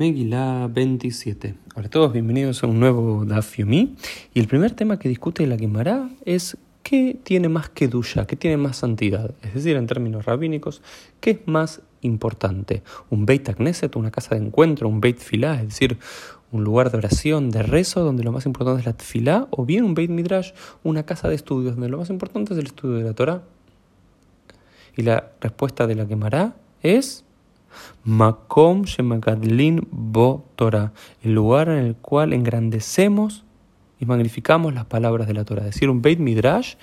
Megillah 27. Hola a todos, bienvenidos a un nuevo Daf Yomi. Y el primer tema que discute la Gemara es qué tiene más que duya, qué tiene más santidad. Es decir, en términos rabínicos, qué es más importante. ¿Un Beit Knesset, una casa de encuentro, un Beit Filah, es decir, un lugar de oración, de rezo, donde lo más importante es la Tfilá, o bien un Beit Midrash, una casa de estudios, donde lo más importante es el estudio de la Torah? Y la respuesta de la Gemara es Makom Shemagadlin Bo Torah, el lugar en el cual engrandecemos y magnificamos las palabras de la Torah. Es decir, un Beit Midrash,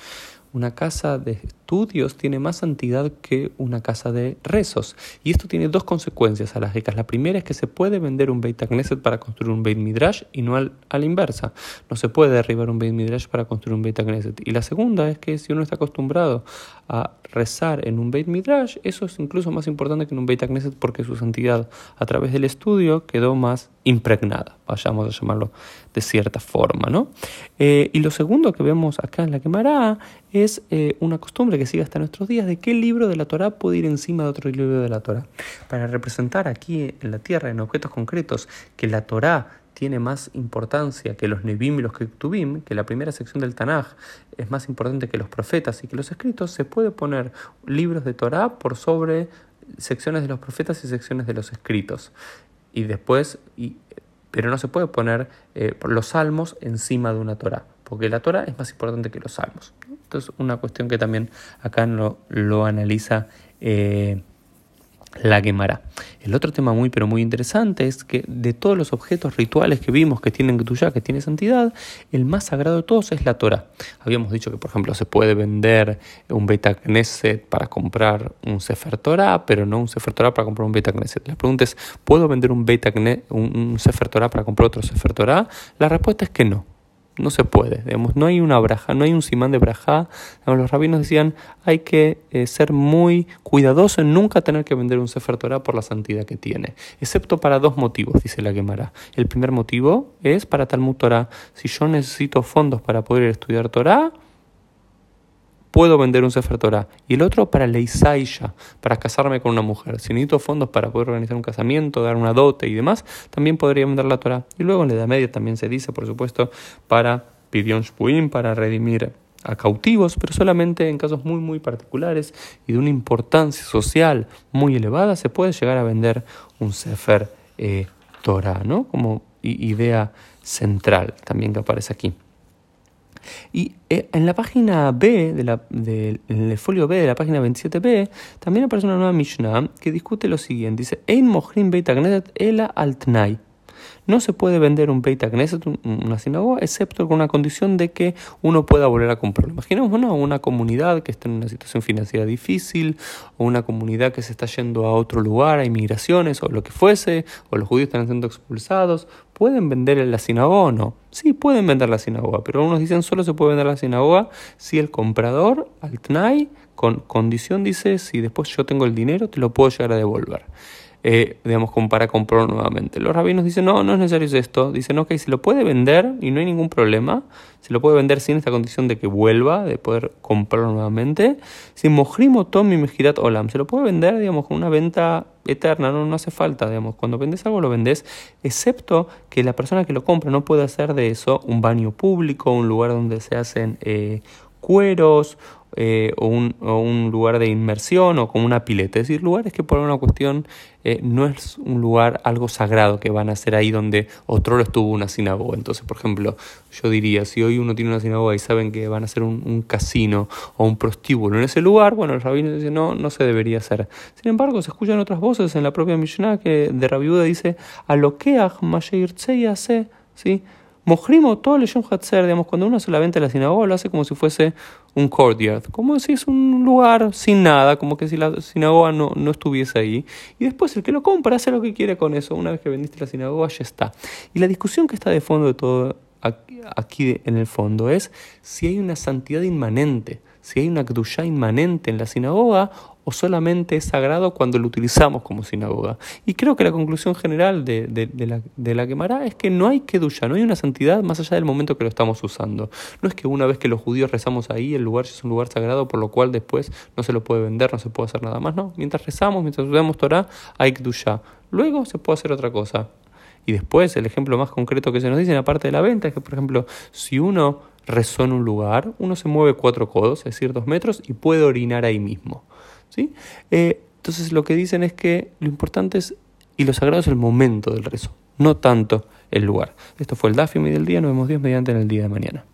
una casa de estudios, tiene más santidad que una casa de rezos. Y esto tiene dos consecuencias a las ricas. La primera es que se puede vender un Beit Knesset para construir un Beit Midrash y no al, a la inversa. No se puede derribar un Beit Midrash para construir un Beit Knesset. Y la segunda es que si uno está acostumbrado a rezar en un Beit Midrash, eso es incluso más importante que en un Beit Knesset porque su santidad a través del estudio quedó más impregnada, vayamos a llamarlo de cierta forma. ¿no? Eh, y lo segundo que vemos acá en la quemará es eh, una costumbre que sigue hasta nuestros días de qué libro de la Torah puede ir encima de otro libro de la Torah. Para representar aquí en la tierra, en objetos concretos, que la Torah tiene más importancia que los Nebim y los Ketubim, que la primera sección del Tanaj es más importante que los profetas y que los escritos, se puede poner libros de Torah por sobre secciones de los profetas y secciones de los escritos. Y después, y, pero no se puede poner eh, los salmos encima de una Torah, porque la Torah es más importante que los salmos. Esto es una cuestión que también acá lo, lo analiza. Eh, la quemará. El otro tema muy pero muy interesante es que de todos los objetos rituales que vimos que tienen tuya, que tiene santidad, el más sagrado de todos es la Torah. Habíamos dicho que por ejemplo se puede vender un Beta Knesset para comprar un Sefer Torah, pero no un Sefer Torah para comprar un Beta Knesset. La pregunta es, ¿puedo vender un, Beta un Sefer Torah para comprar otro Sefer Torah? La respuesta es que no no se puede, digamos, no hay una braja, no hay un simán de braja. los rabinos decían, hay que eh, ser muy cuidadoso en nunca tener que vender un Sefer Torah por la santidad que tiene, excepto para dos motivos, dice la Gemara. El primer motivo es para Talmud Torah. Si yo necesito fondos para poder estudiar Torah, puedo vender un Sefer Torah. Y el otro para Leisaisha, para casarme con una mujer. Si necesito fondos para poder organizar un casamiento, dar una dote y demás, también podría vender la Torah. Y luego en la Edad Media también se dice, por supuesto, para Pidion Shpuim, para redimir a cautivos, pero solamente en casos muy muy particulares y de una importancia social muy elevada se puede llegar a vender un Sefer eh, Torah, ¿no? Como idea central también que aparece aquí. Y eh, en la página B, de la, en el folio B de la página 27b, también aparece una nueva Mishnah que discute lo siguiente. Dice, Ein mohrin beit ela altnai. No se puede vender un Beit una sinagoga, excepto con una condición de que uno pueda volver a comprarlo. Imaginemos una comunidad que está en una situación financiera difícil, o una comunidad que se está yendo a otro lugar, a inmigraciones, o lo que fuese, o los judíos están siendo expulsados. ¿Pueden vender la sinagoga o no? Sí, pueden vender la sinagoga, pero algunos dicen solo se puede vender la sinagoga si el comprador, al TNAI, con condición dice, si después yo tengo el dinero, te lo puedo llegar a devolver eh, digamos, como para comprarlo nuevamente. Los rabinos dicen, no, no es necesario esto. Dicen, ok, se lo puede vender y no hay ningún problema. Se lo puede vender sin esta condición de que vuelva, de poder comprarlo nuevamente. Sin Mojrimo Tom y Mejirat Olam. Se lo puede vender, digamos, con una venta eterna, no, no hace falta, digamos. Cuando vendes algo lo vendes, excepto que la persona que lo compra no puede hacer de eso un baño público, un lugar donde se hacen eh, cueros eh, o, un, o, un, lugar de inmersión o como una pileta. Es decir, lugares que por una cuestión eh, no es un lugar algo sagrado que van a ser ahí donde otro estuvo una sinagoga. Entonces, por ejemplo, yo diría, si hoy uno tiene una sinagoga y saben que van a ser un, casino o un prostíbulo en ese lugar, bueno, el rabino dice, no, no se debería hacer. Sin embargo, se escuchan otras voces en la propia Mishnah que de Rabiuda dice, a lo que hace, ¿sí? Mojrimo todo el Hatzer, digamos, cuando uno hace la venta de la sinagoga, lo hace como si fuese un courtyard, como si es un lugar sin nada, como que si la sinagoga no, no estuviese ahí. Y después el que lo compra hace lo que quiere con eso. Una vez que vendiste la sinagoga, ya está. Y la discusión que está de fondo de todo aquí en el fondo es si hay una santidad inmanente, si hay una kedusha inmanente en la sinagoga o solamente es sagrado cuando lo utilizamos como sinagoga. Y creo que la conclusión general de, de, la, de la es que no hay kedusha, no hay una santidad más allá del momento que lo estamos usando. No es que una vez que los judíos rezamos ahí, el lugar es un lugar sagrado, por lo cual después no se lo puede vender, no se puede hacer nada más. No, mientras rezamos, mientras usamos Torah, hay kedusha. Luego se puede hacer otra cosa. Y después el ejemplo más concreto que se nos dice en la parte de la venta es que, por ejemplo, si uno rezó en un lugar, uno se mueve cuatro codos, es decir, dos metros, y puede orinar ahí mismo. ¿Sí? Eh, entonces lo que dicen es que lo importante es, y lo sagrado es el momento del rezo, no tanto el lugar. Esto fue el Dafimi del día, nos vemos Dios mediante en el día de mañana.